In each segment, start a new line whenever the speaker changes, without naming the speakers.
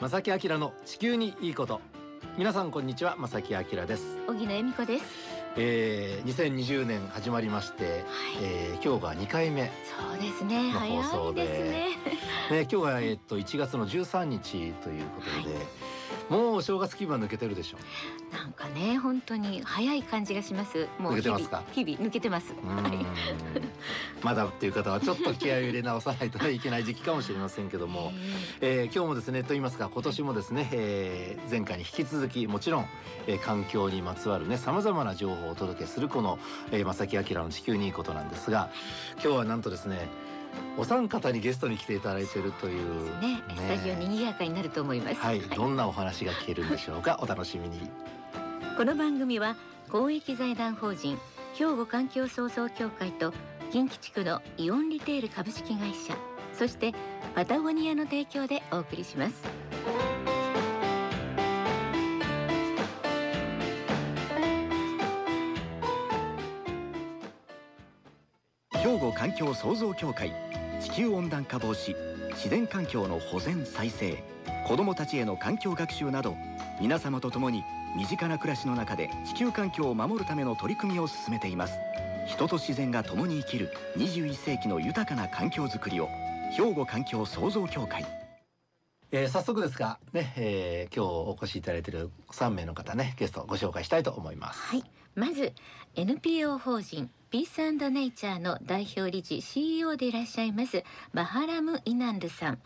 正木明の地球にいいこと。皆さんこんにちは正木明です。
小木野恵美子です。
えー、2020年始まりまして、はい、えー、今日が2回目。
そうですね。
の放送で。ね。ね今日はえっと1月の13日ということで、はいもうお正月気分抜けてるでしょ。
う。なんかね本当に早い感じがします。
もう抜けてますか？
日々抜けてます。はい。
まだっていう方はちょっと気合を入れ直さないと、ね、いけない時期かもしれませんけども、えー、今日もですねと言いますか今年もですね、えー、前回に引き続きもちろん、えー、環境にまつわるねさまざまな情報をお届けするこの、えー、正木明の地球にいいことなんですが今日はなんとですねお三方にゲストに来ていただいているという
ね、ね、スタジオに賑やかになると思います。
はい、どんなお話が聞けるんでしょうか？お楽しみに。
この番組は公益財団法人兵庫環境創造協会と近畿地区のイオンリテール株式会社そしてパタゴニアの提供でお送りします
兵庫環境創造協会地球温暖化防止自然環境の保全再生子どもたちへの環境学習など皆様と共に身近な暮らしの中で地球環境を守るための取り組みを進めています。人と自然が共に生きる21世紀の豊かな環境づくりを兵庫環境創造協会。
えー、早速ですがね、えー、今日お越しいただいている3名の方ねゲストをご紹介したいと思います。
はい、まず NPO 法人ピースネイチャーの代表理事 CEO でいらっしゃいますマハラム・イナンルさん。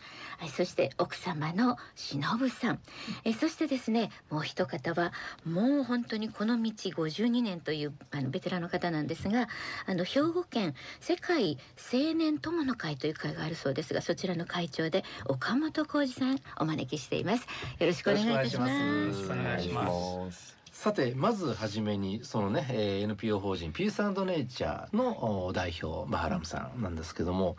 そして奥様の忍さん。えそしてですねもう一方はもう本当にこの道52年というあのベテランの方なんですがあの兵庫県世界青年友の会という会があるそうですがそちらの会長で岡本浩二さんお招きしています。よろしくお願いいたします。
お願いしますさてまずはじめにそのね、えー、NPO 法人ピースネイチャーの代表マハラムさんなんですけども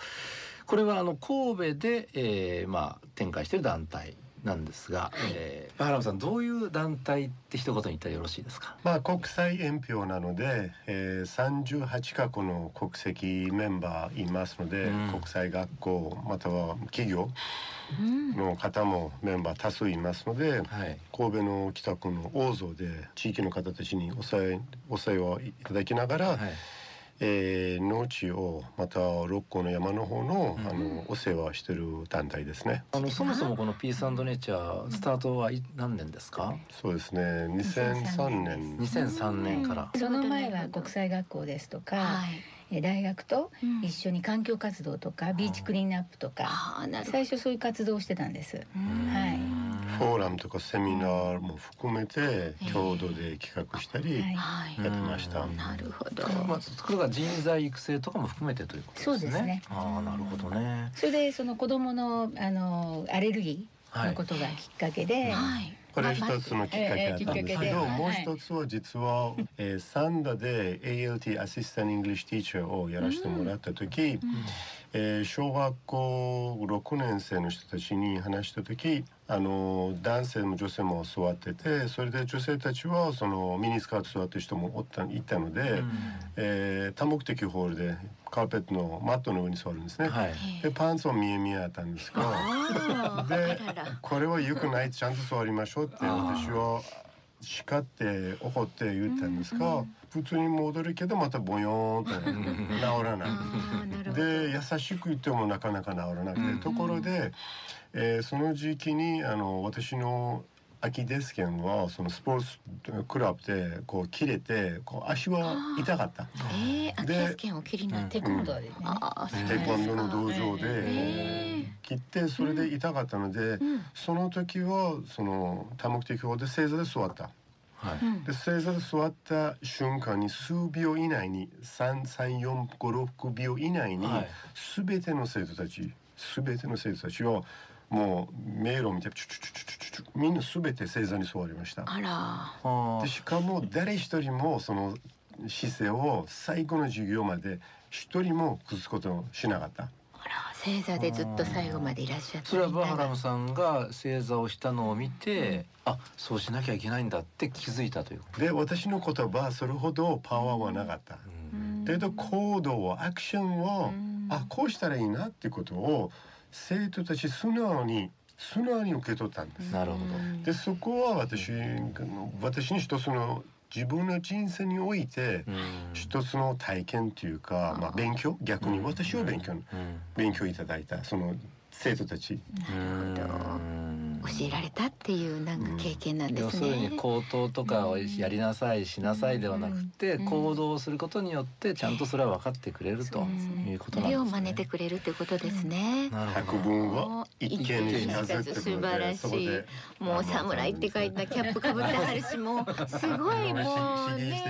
これはあの神戸で、えー、まあ展開している団体なんですが、はい、えー、マハラムさんどういう団体って一言に言ったらよろしいですか？
まあ国際延票なので、えー、38カ国の国籍メンバーいますので、うん、国際学校または企業の方もメンバー多数いますので、はい、神戸の北区の大蔵で地域の方たちにお世話お世話をいただきながら、はいえー、農地をまた六甲の山の方の,、あのお世話してる団体ですね。
あのそもそもこのピースネイチャースタートは何年ですか？
そうですね、2003年。
2003年から。
その前は国際学校ですとか。はい大学と一緒に環境活動とか、ビーチクリーンアップとか、最初そういう活動をしてたんです。はい。
フォーラムとかセミナーも含めて共同で企画したりやってました。
なるほど。
まあそれが人材育成とかも含めてということですね。そうですね。ああなるほどね。
それでその子供のあのアレルギーのことがきっかけで。はい
これ一つのきっかけだったんですけど、もう一つは実は、えー、三田で ALT Assistant English Teacher をやらせてもらった時、えー、小学校6年生の人たちに話した時あの男性も女性も座っててそれで女性たちはそのミニスカート座ってる人もおったいたので、うん、えー、多目的ホールでカーペットのマットの上に座るんですね。はい、でパンツは見え見えあったんですがでこれは良くないちゃんと座りましょうって私は叱って怒って言ったんですが、うん。うん、普通に戻るけどまたボヨーンと治らない。で優しく言ってもなかなか治らなくて、うん、ところで、えー、その時期にあの私の秋デスケンはそのスポーツクラブでこう切れてこう足は痛かった。
えー、秋デスケンを切りなテコンドーでね。
テコンドーの道場で切ってそれで痛かったので、その時はその多目的法で正座で座った。はい、で正座で座った瞬間に数秒以内に33456秒以内に全ての生徒たち全ての生徒たちをもう迷路を見てチュチュチュチュチュチュみんな全て正座に座りました。
あ
ら。でしかも誰一人もその姿勢を最後の授業まで一人も崩すことをしなかった。
正座でずっと最後までいらっしゃって
それはバハラムさんが正座をしたのを見て、うん、あそうしなきゃいけないんだって気づいたという。
で私の言葉はそれほどパワーはなかった、うん、だけど行動アクションを、うん、あこうしたらいいなっていうことを生徒たち素直に素直に受け取ったんです。
なるほど。
でそこは私私に一つの自分の人生において一つの体験というか、まあ、勉強？逆に私を勉強、勉強いただいたその生徒たち。
なるほど教えられたっていうなんか経験なんです
ね。要するに口頭とかをやりなさいしなさいではなくて、行動することによってちゃんとそれは分かってくれるということなんですね。
を真似てくれるってことですね。
百聞は一見にしなさ
素晴らしい。もう侍って書いたキャップかぶってはるし、もうすごいもう
ね。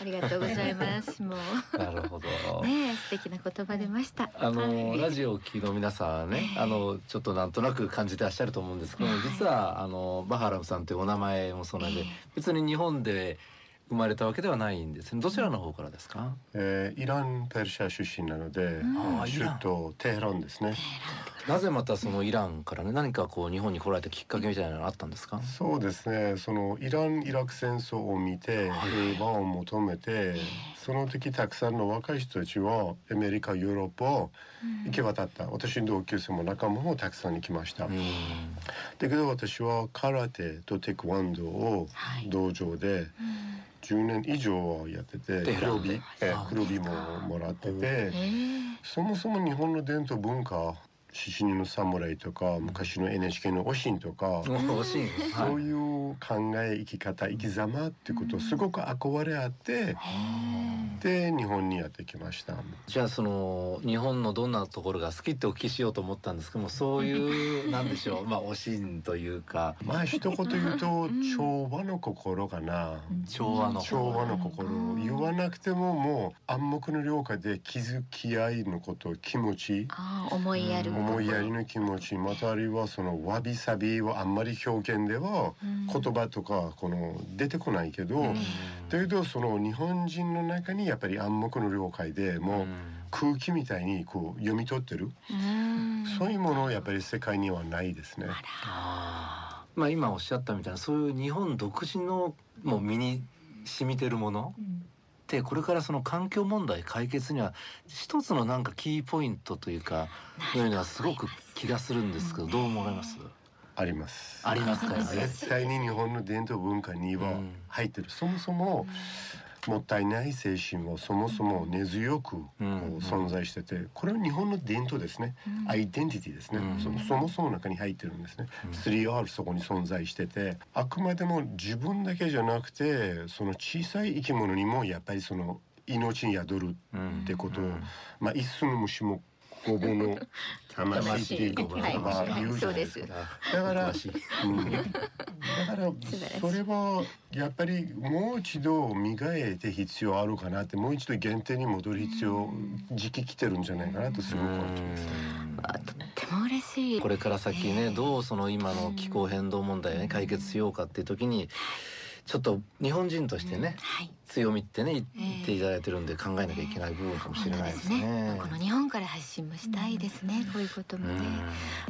ありがとうございます。も
う。なるほど。
ね素敵な言葉出ました。
あのラジオを聞きの皆さんはね、あのちょっとなんとなく感じてらっしゃると思うんですけど、実はあのバハラムさんというお名前もそうなんで、別に日本で生まれたわけではないんですね。どちらの方からですか？
えー、イランペルシャ出身なので、首都テヘランですね。
なぜまたそのイランからね何かこう日本に来られたきっかけみたいなのあったんですか？
そうですね。そのイランイラク戦争を見て平和を求めて、その時たくさんの若い人たちはアメリカヨーロッパを行き渡った。私の同級生も仲間もたくさんに来ました。だけど私は空手とテクワンドを道場で、10年以上やってて黒帯黒帯ももらっててそもそも日本の伝統文化獅子の侍とか昔の NHK のおしんとか、そういう考え生き方生き様っていうことをすごく憧れあって、で日本にやってきました
じゃあその日本のどんなところが好きってお聞きしようと思ったんですけどもそういうなんでしょうまあおしんというか
まあ一言言うと調和の心かな
調和の
調和の心言わなくてももう暗黙の了解で気づき合いのこと気持ち
思いやる
思いやりの気持ちまたあるいはそのわびさびはあんまり表現では言葉とかこの出てこないけど、だけどその日本人の中にやっぱり暗黙の了解でもう空気みたいにこう読み取ってる、そういうものやっぱり世界にはないですね。
まあ今おっしゃったみたいなそういう日本独自のもう身に染みてるもの、ってこれからその環境問題解決には一つのなんかキーポイントというかそういうのはすごく気がするんですけどどう思われます？
あります。
ありますか？
絶対に日本の伝統文化には入ってる、そもそも、もったいない精神をそもそも根強くこう存在しててこれは日本の伝統ですね、アイデンティティですね、そのそもそも中に入ってるんですね、3R そこに存在しててあくまでも自分だけじゃなくてその小さい生き物にもやっぱりその命に宿るってことを、まあ一寸の虫もごぼの魂っていうことが言うじゃないですか。だから、うん、だからそれはやっぱりもう一度磨いて必要あるかなってもう一度原点に戻る必要時期来てるんじゃないかなとすごく思ってます。
とっても嬉しい。
これから先ねどうその今の気候変動問題をね解決しようかっていう時に。ちょっと日本人としてね、はい、強みってね言っていただいてるんで考えなきゃいけない部分かもしれないですね。ね。
この日本から発信もしたいですね、こういうこともね。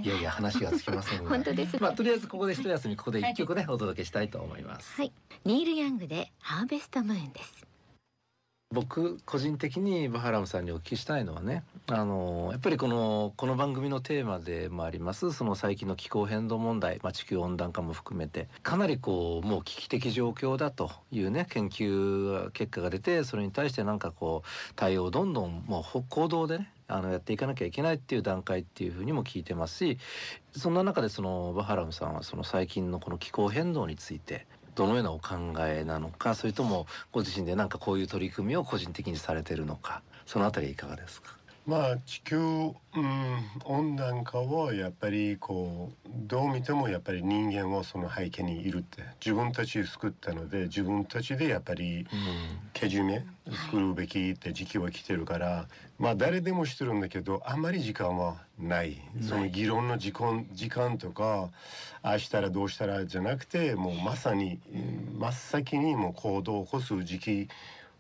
いやいや話がつきません
本当です、
まあとりあえずここで一休みここで一曲ね、お届けしたいと思います。
はい、ニールヤングでハーベストムーンです。
僕個人的にバハラムさんにお聞きしたいのはねあのやっぱりこのこの番組のテーマでもありますその最近の気候変動問題、まあ、地球温暖化も含めてかなりこうもう危機的状況だというね研究結果が出てそれに対してなんかこう対応をどんどんもう行動でねあのやっていかなきゃいけないっていう段階っていうふうにも聞いてますしそんな中でそのバハラムさんはその最近のこの気候変動についてどのようなお考えなのかそれともご自身で何かこういう取り組みを個人的にされてるのかそのあたりいかがですか？
まあ地球、うん、温暖化はやっぱりこうどう見てもやっぱり人間はその背景にいるって自分たち作ったので自分たちでやっぱりけじめ作るべきって時期は来てるからまあ誰でもしてるんだけどあんまり時間はない。その議論の時間時間とかああしたらどうしたらじゃなくてもうまさに真っ先にもう行動を起こす時期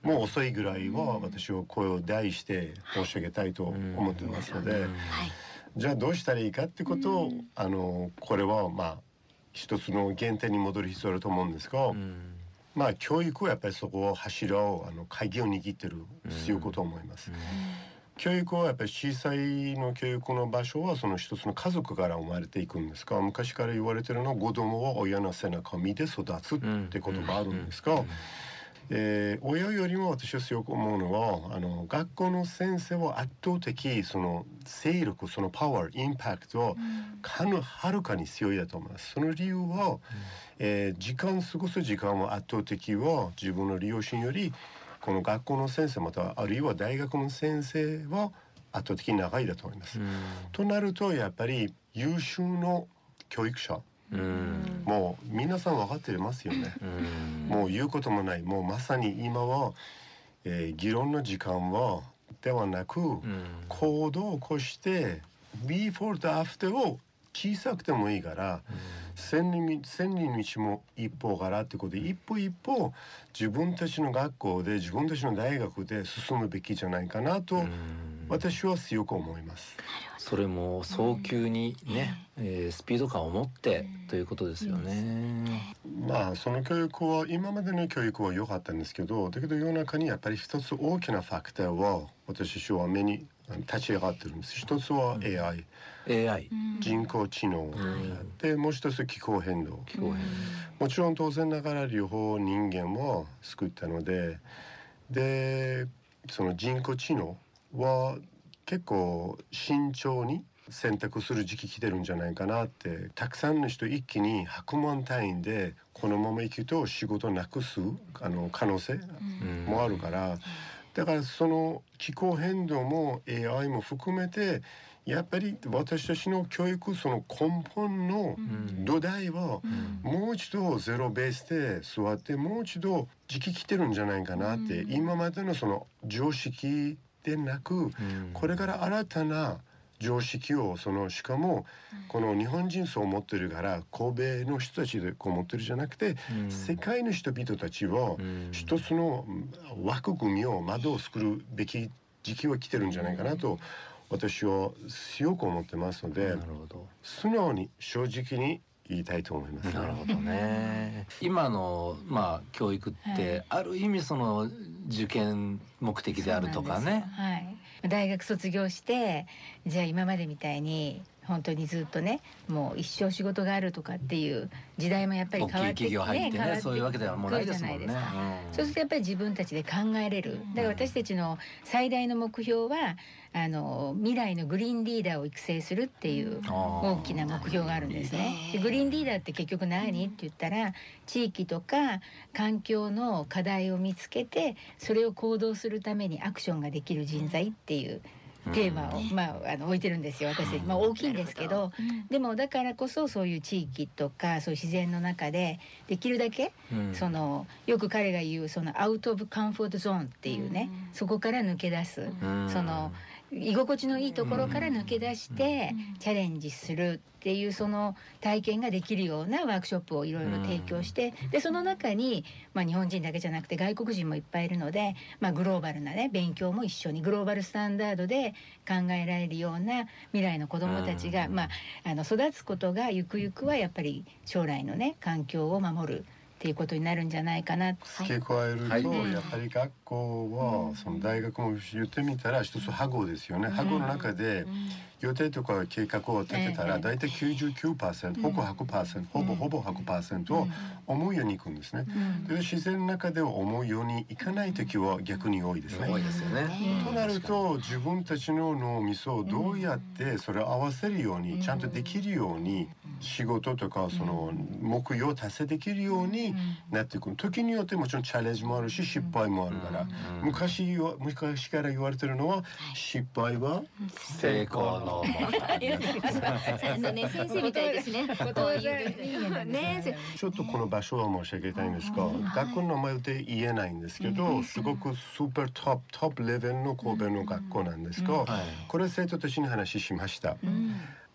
もう遅いぐらいは私は声を大して申し上げたいと思ってますので、じゃあどうしたらいいかってことを、あのこれはまあ一つの原点に戻る必要あると思うんですが、まあ教育はやっぱりそこを柱をあの鍵を握ってる必要こと思います。教育はやっぱり小さいの教育の場所はその一つの家族から生まれていくんですか？昔から言われてるのは子供は親の背中を見て育つってことがあるんですか、えー、親よりも私は強く思うのはあの学校の先生は圧倒的その勢力そのパワーインパクトをかのはるかに強いだと思います。その理由は、えー、時間過ごす時間は圧倒的は自分の利用心よりこの学校の先生またはあるいは大学の先生は圧倒的に長いだと思います。となるとやっぱり優秀の教育者。もう皆さん分かってますよね。もう言うこともない。もうまさに今は、えー、議論の時間はではなく、行動を起こして before と after を小さくてもいいから、千人千人道も一歩からってことで一歩一歩自分たちの学校で自分たちの大学で進むべきじゃないかなと私は強く思います。
それも早急にね、うん、えー、スピード感を持ってということですよね。
まあその教育は今までの教育は良かったんですけどだけど世の中にやっぱり一つ大きなファクターは私は目に立ち上がってるんです。一つは AI、
うん、AI
人工知能、うん、でもう一つ気候変動。気候変動、もちろん当然ながら両方人間も救ったのででその人工知能は結構慎重に選択する時期来てるんじゃないかなってたくさんの人一気に100万単位でこのまま行くと仕事なくすあの可能性もあるから、だからその気候変動も AI も含めてやっぱり私たちの教育その根本の土台はもう一度ゼロベースで座ってもう一度時期来てるんじゃないかなって今までのその常識でなく、これから新たな常識をそのしかもこの日本人そう思ってるから神戸の人たちでこう思ってるじゃなくて、世界の人々たちは一つの枠組みを窓を作るべき時期は来てるんじゃないかなと私は強く思ってますので素直に正直に言いたいと思います。
なるほどね。今のまあ教育って、ある意味その受験目的であるとかね。
はい。大学卒業してじゃあ今までみたいに本当にずっとねもう一生仕事があるとかっていう時代もやっぱり変わってきて、ね
ね、そういうわけではもうないですもんね、うん、
そうするとやっぱり自分たちで考えれる。だから私たちの最大の目標はあの未来のグリーンリーダーを育成するっていう大きな目標があるんですね。でグリーンリーダーって結局何？って言ったら地域とか環境の課題を見つけてそれを行動するためにアクションができる人材っていう。テーマを、まあ、あの置いてるんですよ私、まあ、大きいんですけど、でもだからこそそういう地域とかそういう自然の中でできるだけ、そのよく彼が言うそのアウト・オブ・カンフォート・ゾーンっていうね、そこから抜け出す、その居心地のいいところから抜け出してチャレンジするっていうその体験ができるようなワークショップをいろいろ提供してでその中に、まあ、日本人だけじゃなくて外国人もいっぱいいるので、まあ、グローバルなね勉強も一緒にグローバルスタンダードで考えられるような未来の子どもたちが、まあ、あの育つことがゆくゆくはやっぱり将来のね環境を守る。っていうことになるんじゃないかな。
付け加えると、はい、やっぱり学校はその大学も言ってみたら一つハゴですよね、ハゴの中で予定とか計画を立てたら大体99%、ほぼ100%、ほぼほぼ100%を思うようにいくんですね、で自然の中では思うようにいかない時は逆に多いですね。
多いですよね。
となると自分たちの脳みそをどうやってそれを合わせるようにちゃんとできるように仕事とかその目標を達成できるようになっていく時によってもちろんチャレンジもあるし失敗もあるから。昔昔から言われてるのは失敗は
成功の
あのね先生みたいですね。
ね。ちょっとこの場所は申し上げたいんですが学校の名前で言えないんですけどすごくスーパートップトップレベルの神戸の学校なんですがこれ生徒たちに話しました。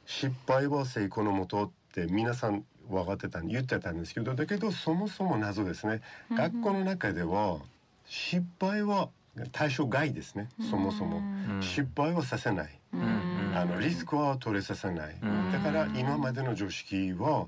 失敗は成功のもとって皆さん分かってた言ってたんですけどだけどそもそも謎ですね、うん、学校の中では失敗は対象外ですね。そもそも、失敗はさせない、あのリスクは取れさせない、だから今までの常識は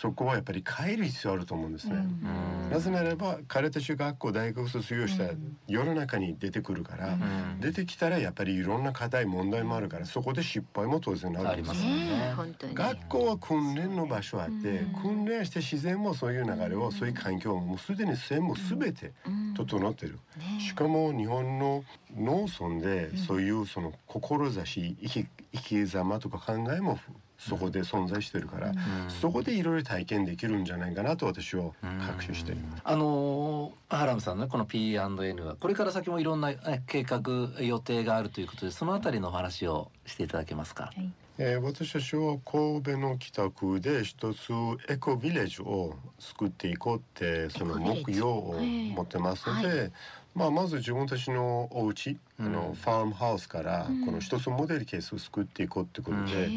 そこはやっぱり変える必要あると思うんですね。
うん。
なぜならば彼たち学校大学卒業したら世の中に出てくるから、
うん。
出てきたらやっぱりいろんな課題問題もあるからそこで失敗も当然あるんですよ。
ありますよね。
ね。え本当に。
学校は訓練の場所あって、
うん
訓練して自然もそういう流れを、そういう環境ももうすでに線も全て
うん。
整ってる、
ね。
しかも日本の農村でそういうその志生き生き様とか考えもそこで存在してるから、そこでいろいろ体験できるんじゃないかなと私は確信しています。
あのーハラムさんねこの P&N はこれから先もいろんな、ね、計画予定があるということでそのあたりのお話をしていただけますか？
えー私たちは神戸の北区で一つエコビレッジを作っていこうってその目標を持ってますので、
は
まあ、まず自分たちのお家、あ
うん。
のファームハウスから
うん。
この一つモデルケースを作っていこうってことで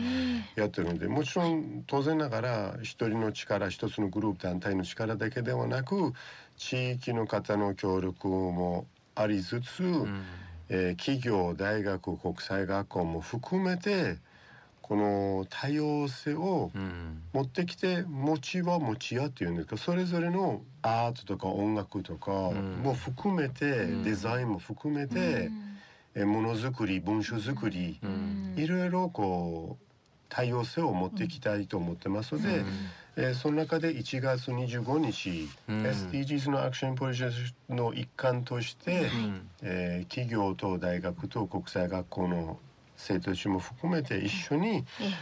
やってるのでもちろん当然ながら一人の力一つのグループ団体の力だけではなく地域の方の協力もありつつ、
うん。
えー企業大学国際学校も含めてこの多様性を
うん。
持ってきて持ちは持ちやっていうんですけどそれぞれのアートとか音楽とか
ん。
も含めて、
うん。
デザインも含めて、えーものづくり文書づくり、
うん。
いろいろこう多様性を持っていきたいと思ってますので、えーその中で1月25日、
うん。
SDGs のアクションプロジェクトの一環として、
うん。
えー企業と大学と国際学校の生徒たちも含めて一緒に
え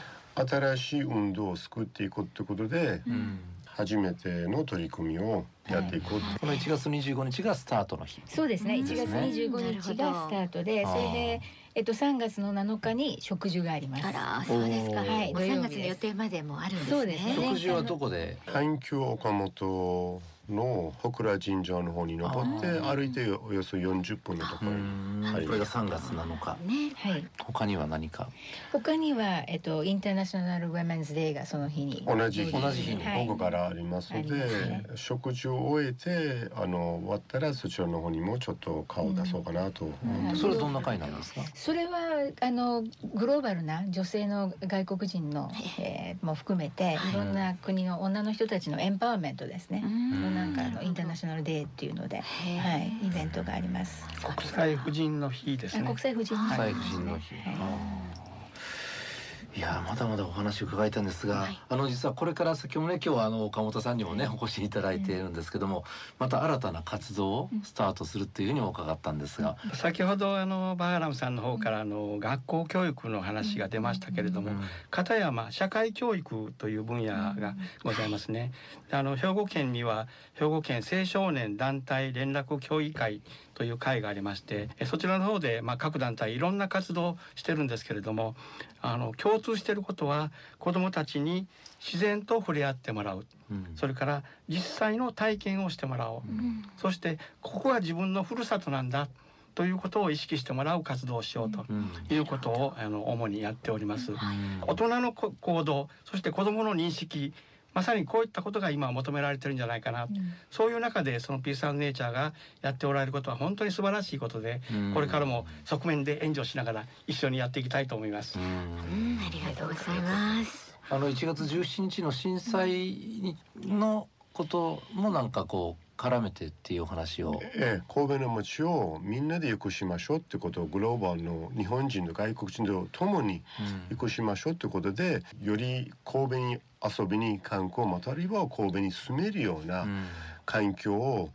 新しい運動を作っていこうということで、
うん
初めての取り組みをやっていこうと、
この1月25日がスタートの日。
そうですね。
うん
1月25日がスタートで、それでえっと3月の7日に植樹があります。
あらそうですか。はい。もう3
土曜日です
月の予定までもあるんですね。
そうですね
食事はどこで？
環境岡本の小倉神社の方に登って歩いておよそ40分のとこ
う
ろに、
ん。
はい
これが3月7日。
ね。
はい。
他には何か？
他にはえっとインターナショナルウェメンズデーがその日に。
同じ日。
同じ日に。
はい
午後からあります。ので、
ありますね
食事を終えてあの終わったらそちらの方にもちょっと顔を出そうかなと。思ってます、
それはどんな会なんですか？
それはあのグローバルな女性の外国人の、えーも含めて
はい。
いろんな国の女の人たちのエンパワーメントですね。
うん
なんかあのインターナショナルデーっていうので、はい、イベントがあります。
国際婦人の日ですね
国。際婦人
国際
はい
婦人の日。
はい
やーまだまだお話を伺いたいんですが、
はい。
あの実はこれから先もね今日はあの岡本さんにもねお越しいただいているんですけども、また新たな活動をスタートするっていうふうにも伺ったんですが、
先ほどあのバーラムさんの方からあの学校教育の話が出ましたけれども、片山社会教育という分野がございますね。あの兵庫県には兵庫県青少年団体連絡協議会という会がありましてえそちらの方で、まあ、各団体いろんな活動をしてるんですけれどもあの共通していることは子どもたちに自然と触れ合ってもらう。
うん。
それから実際の体験をしてもらおう、
うん。
そしてここが自分のふるさとなんだということを意識してもらう活動をしようと
うん。
いうことをあの主にやっております。
はい。
大人のこ行動そして子どもの認識まさにこういったことが今求められてるんじゃないかな、そういう中でそのピースネイチャーがやっておられることは本当に素晴らしいことで、
うん
これからも側面で援助しながら一緒にやっていきたいと思います。
うん
うんありがとうございます。
あの1月17日の震災にのこともなんかこう絡めてっていうお話を。
ええ、神戸の街をみんなで良くしましょうってことをグローバルの日本人と外国人と共に良くしましょうってことでより神戸に遊びに観光またあるいは神戸に住めるような
うん
環境を、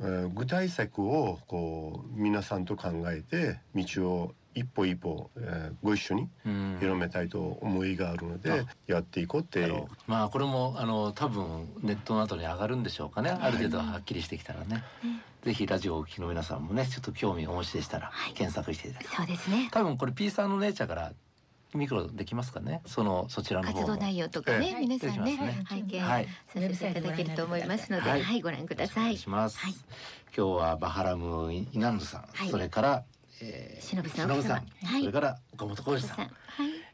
えー具体策をこう皆さんと考えて道を一歩一歩、えーご一緒に
うん。
広めたいと思いがあるので、やっていこうって
まあこれもあの多分ネットの後に上がるんでしょうかね、ある程度はっきりしてきたらね、ぜひラジオをお聞きの皆さんもねちょっと興味をお持ちでしたら
はい。
検索していただき
そうですね。
多分これ P さんの姉ちゃんからミクロできますかね。そのそちらの
活動内容とかね、
ええ。
皆さんね
ね。
拝見
はい。
させていただけると思いますので、
は
はい。い、ご覧ください。
お願い。します、
はい。
今日はバハラムイナンドさん、
はい。
それから、え
忍さん
忍さん、
はい
それから岡本浩二さん、
はい、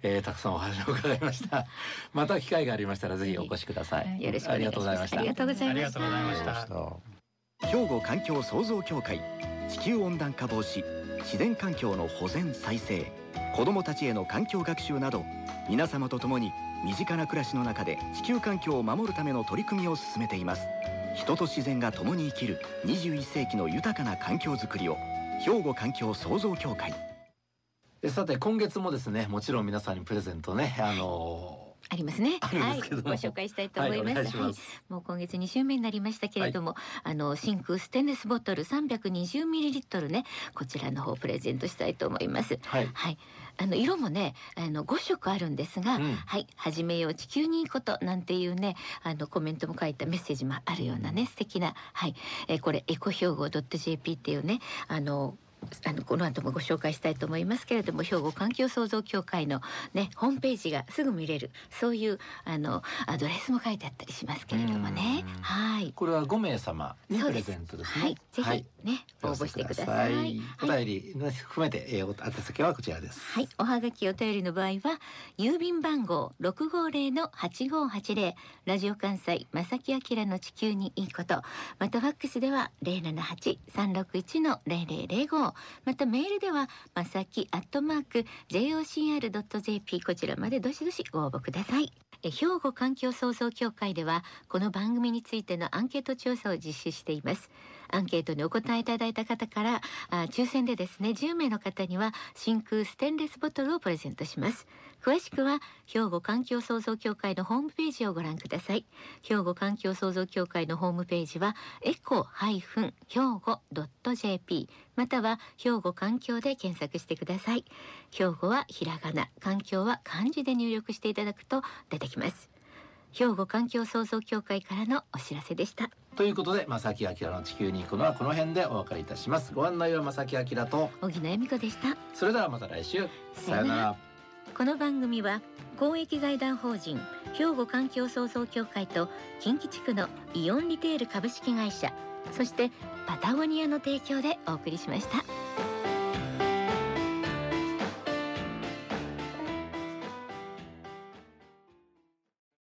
えーたくさんお話を伺いました。また機会がありましたらぜひお越しください、
はい。
よろしくお願いします。
ありがとうございました。
ありがとうございました。
した。
兵庫環境創造協会地球温暖化防止自然環境の保全再生子どもたちへの環境学習など皆様と共に身近な暮らしの中で地球環境を守るための取り組みを進めています。人と自然が共に生きる21世紀の豊かな環境づくりを兵庫環境創造協会
さて今月もですねもちろん皆さんにプレゼントねあのー
ありますね。
はい、ご
紹介したいと思います。はい、はい、もう今月2週目になりましたけれども、はい、あの真空ステンレスボトル320ミリリットルね、こちらの方プレゼントしたいと思います。はい。はい、あの色もね、あの5色あるんですが、うん、はい、始めよう地球にいいことなんていうね、あのコメントも書いたメッセージもあるようなね、素敵なはい、えー、これエコ兵庫 .jp っていうね、あのあのこの後もご紹介したいと思いますけれども兵庫環境創造協会のねホームページがすぐ見れるそういうあのアドレスも書いてあったりしますけれどもね。はい。
これは5名様にプレゼントですね。
はい。ぜひね、応募してください。
お便り含めて、えー、宛先はこちらです。
はい。おはがきお便りの場合は郵便番号650の8580ラジオ関西正木明の地球にいいこと。またファックスでは078-361の0005またメールではまさきアットマーク jocr.jp こちらまでどしどしご応募ください。え兵庫環境創造協会ではこの番組についてのアンケート調査を実施しています。アンケートにお答えいただいた方からあ抽選でですね10名の方には真空ステンレスボトルをプレゼントします。詳しくは兵庫環境創造協会のホームページをご覧ください。兵庫環境創造協会のホームページはエコ兵庫 .jp または兵庫環境で検索してください。兵庫はひらがな環境は漢字で入力していただくと出てきます。兵庫環境創造協会からのお知らせでした。
ということで正木明の地球に行くのはこの辺でお別れいたします。ご案内は正木明と。
小木野恵美子でした。
それではまた来週。さよなら
この番組は公益財団法人兵庫環境創造協会と近畿地区のイオンリテール株式会社そしてパタゴニアの提供でお送りしました。